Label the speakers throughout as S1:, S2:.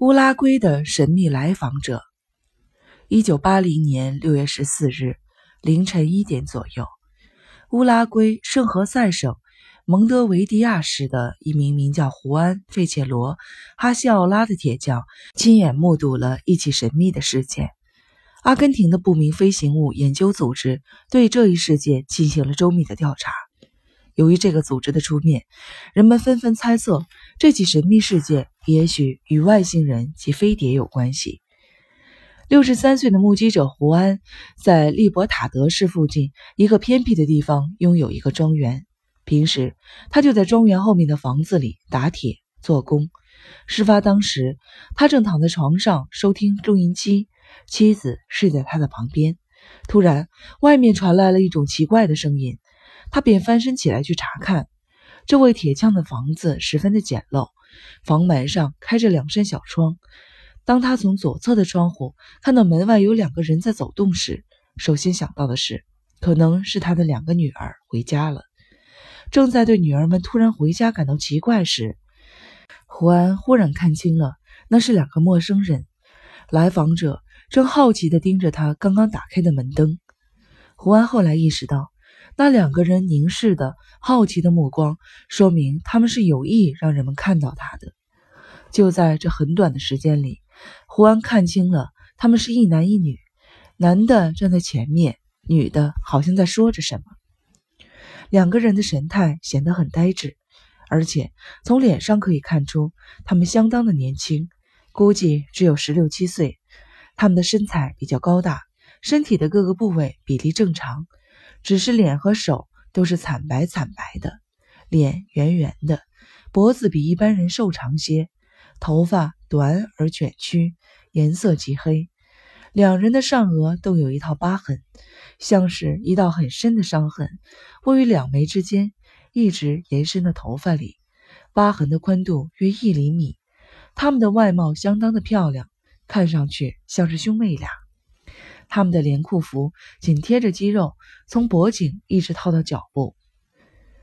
S1: 乌拉圭的神秘来访者。一九八零年六月十四日凌晨一点左右，乌拉圭圣何塞省蒙德维迪亚市的一名名叫胡安·费切罗·哈西奥拉的铁匠亲眼目睹了一起神秘的事件。阿根廷的不明飞行物研究组织对这一事件进行了周密的调查。由于这个组织的出面，人们纷纷猜测这起神秘事件也许与外星人及飞碟有关系。六十三岁的目击者胡安在利伯塔德市附近一个偏僻的地方拥有一个庄园，平时他就在庄园后面的房子里打铁做工。事发当时，他正躺在床上收听录音机，妻子睡在他的旁边。突然，外面传来了一种奇怪的声音。他便翻身起来去查看，这位铁匠的房子十分的简陋，房门上开着两扇小窗。当他从左侧的窗户看到门外有两个人在走动时，首先想到的是，可能是他的两个女儿回家了。正在对女儿们突然回家感到奇怪时，胡安忽然看清了，那是两个陌生人。来访者正好奇地盯着他刚刚打开的门灯。胡安后来意识到。那两个人凝视的好奇的目光，说明他们是有意让人们看到他的。就在这很短的时间里，胡安看清了他们是一男一女，男的站在前面，女的好像在说着什么。两个人的神态显得很呆滞，而且从脸上可以看出他们相当的年轻，估计只有十六七岁。他们的身材比较高大，身体的各个部位比例正常。只是脸和手都是惨白惨白的，脸圆圆的，脖子比一般人瘦长些，头发短而卷曲，颜色极黑。两人的上额都有一套疤痕，像是一道很深的伤痕，位于两眉之间，一直延伸到头发里。疤痕的宽度约一厘米。他们的外貌相当的漂亮，看上去像是兄妹俩。他们的连裤服紧贴着肌肉，从脖颈一直套到脚部。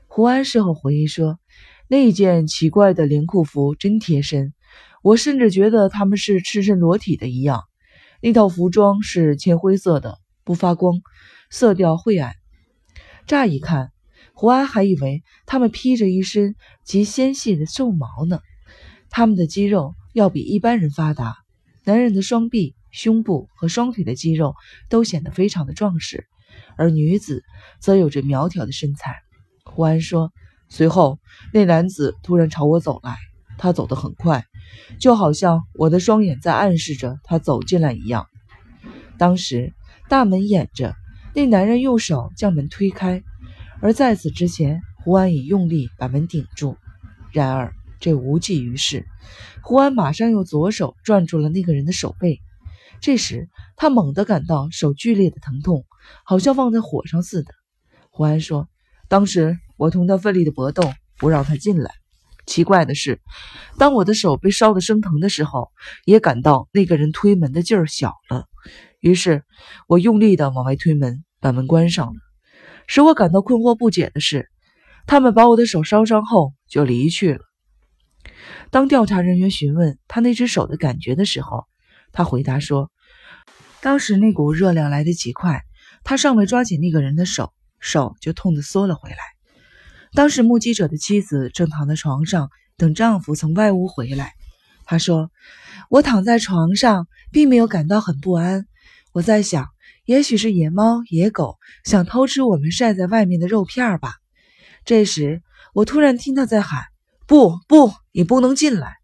S1: 胡安事后回忆说：“那件奇怪的连裤服真贴身，我甚至觉得他们是赤身裸体的一样。那套服装是浅灰色的，不发光，色调晦暗。乍一看，胡安还以为他们披着一身极纤细的兽毛呢。他们的肌肉要比一般人发达，男人的双臂。”胸部和双腿的肌肉都显得非常的壮实，而女子则有着苗条的身材。胡安说：“随后，那男子突然朝我走来，他走得很快，就好像我的双眼在暗示着他走进来一样。当时大门掩着，那男人用手将门推开，而在此之前，胡安已用力把门顶住。然而这无济于事，胡安马上用左手攥住了那个人的手背。”这时，他猛地感到手剧烈的疼痛，好像放在火上似的。胡安说：“当时我同他奋力的搏斗，不让他进来。奇怪的是，当我的手被烧得生疼的时候，也感到那个人推门的劲儿小了。于是，我用力的往外推门，把门关上了。使我感到困惑不解的是，他们把我的手烧伤后就离去了。当调查人员询问他那只手的感觉的时候，他回答说：“当时那股热量来得极快，他尚未抓紧那个人的手，手就痛得缩了回来。当时目击者的妻子正躺在床上等丈夫从外屋回来。她说：‘我躺在床上，并没有感到很不安。我在想，也许是野猫、野狗想偷吃我们晒在外面的肉片吧。’这时，我突然听到在喊：‘不，不，你不能进来。’”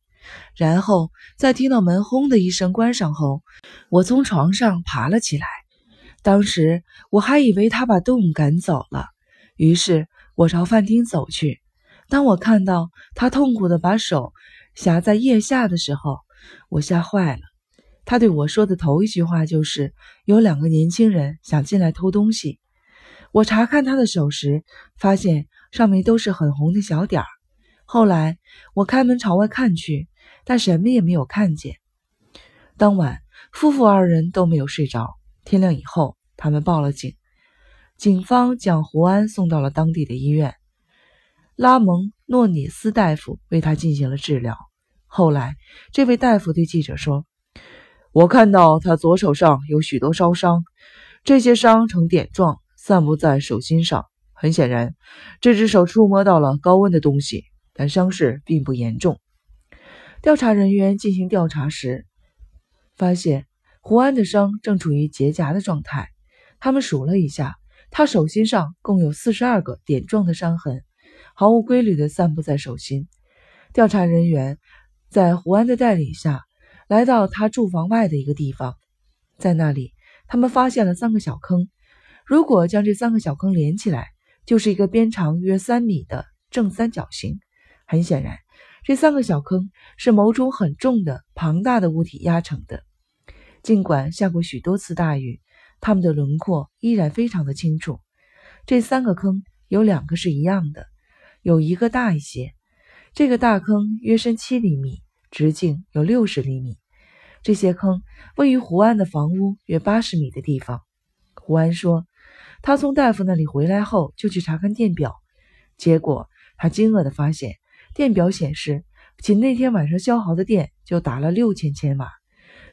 S1: 然后在听到门轰的一声关上后，我从床上爬了起来。当时我还以为他把动物赶走了，于是我朝饭厅走去。当我看到他痛苦地把手夹在腋下的时候，我吓坏了。他对我说的头一句话就是：“有两个年轻人想进来偷东西。”我查看他的手时，发现上面都是很红的小点儿。后来我开门朝外看去。但什么也没有看见。当晚，夫妇二人都没有睡着。天亮以后，他们报了警。警方将胡安送到了当地的医院，拉蒙诺涅斯大夫为他进行了治疗。后来，这位大夫对记者说：“我看到他左手上有许多烧伤，这些伤呈点状，散布在手心上。很显然，这只手触摸到了高温的东西，但伤势并不严重。”调查人员进行调查时，发现胡安的伤正处于结痂的状态。他们数了一下，他手心上共有四十二个点状的伤痕，毫无规律地散布在手心。调查人员。在胡安的带领下，来到他住房外的一个地方，在那里，他们发现了三个小坑。如果将这三个小坑连起来，就是一个边长约三米的正三角形。很显然，这三个小坑是某种很重的、庞大的物体压成的。尽管下过许多次大雨，它们的轮廓依然非常的清楚。这三个坑有两个是一样的，有一个大一些。这个大坑约深七厘米。直径有六十厘米，这些坑位于胡安的房屋约八十米的地方。胡安说，他从大夫那里回来后就去查看电表，结果他惊愕地发现，电表显示，仅那天晚上消耗的电就达了六千千瓦。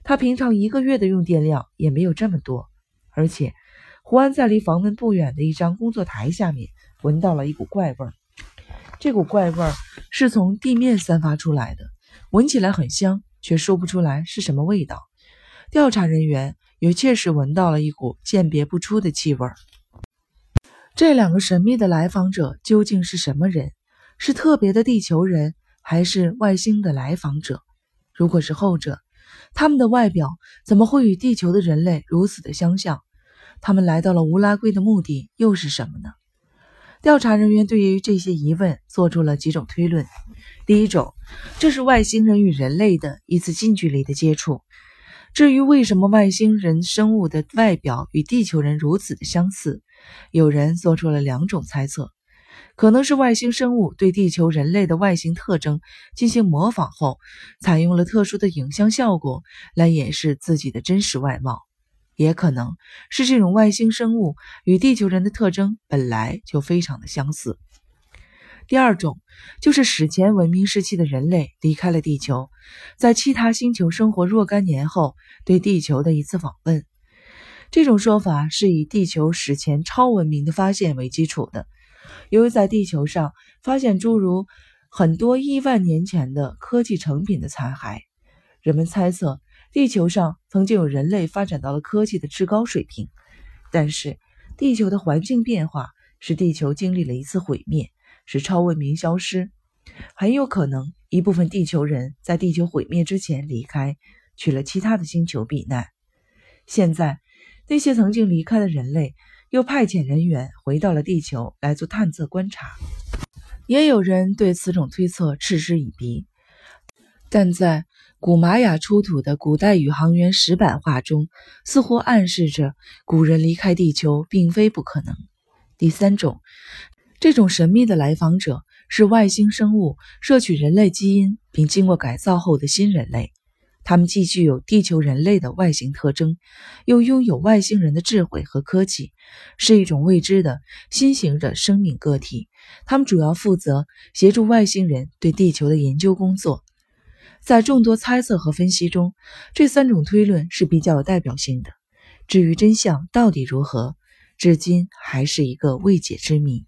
S1: 他平常一个月的用电量也没有这么多。而且，胡安在离房门不远的一张工作台下面闻到了一股怪味儿，这股怪味儿是从地面散发出来的。闻起来很香，却说不出来是什么味道。调查人员也确实闻到了一股鉴别不出的气味。这两个神秘的来访者究竟是什么人？是特别的地球人，还是外星的来访者？如果是后者，他们的外表怎么会与地球的人类如此的相像？他们来到了乌拉圭的目的又是什么呢？调查人员对于这些疑问做出了几种推论。第一种，这是外星人与人类的一次近距离的接触。至于为什么外星人生物的外表与地球人如此的相似，有人做出了两种猜测：可能是外星生物对地球人类的外形特征进行模仿后，采用了特殊的影像效果来掩饰自己的真实外貌；也可能是这种外星生物与地球人的特征本来就非常的相似。第二种就是史前文明时期的人类离开了地球，在其他星球生活若干年后对地球的一次访问。这种说法是以地球史前超文明的发现为基础的。由于在地球上发现诸如很多亿万年前的科技成品的残骸，人们猜测地球上曾经有人类发展到了科技的至高水平。但是，地球的环境变化使地球经历了一次毁灭。使超文明消失，很有可能一部分地球人在地球毁灭之前离开，去了其他的星球避难。现在，那些曾经离开的人类又派遣人员回到了地球来做探测观察。也有人对此种推测嗤之以鼻，但在古玛雅出土的古代宇航员石板画中，似乎暗示着古人离开地球并非不可能。第三种。这种神秘的来访者是外星生物摄取人类基因并经过改造后的新人类，他们既具有地球人类的外形特征，又拥有外星人的智慧和科技，是一种未知的新型的生命个体。他们主要负责协助外星人对地球的研究工作。在众多猜测和分析中，这三种推论是比较有代表性的。至于真相到底如何，至今还是一个未解之谜。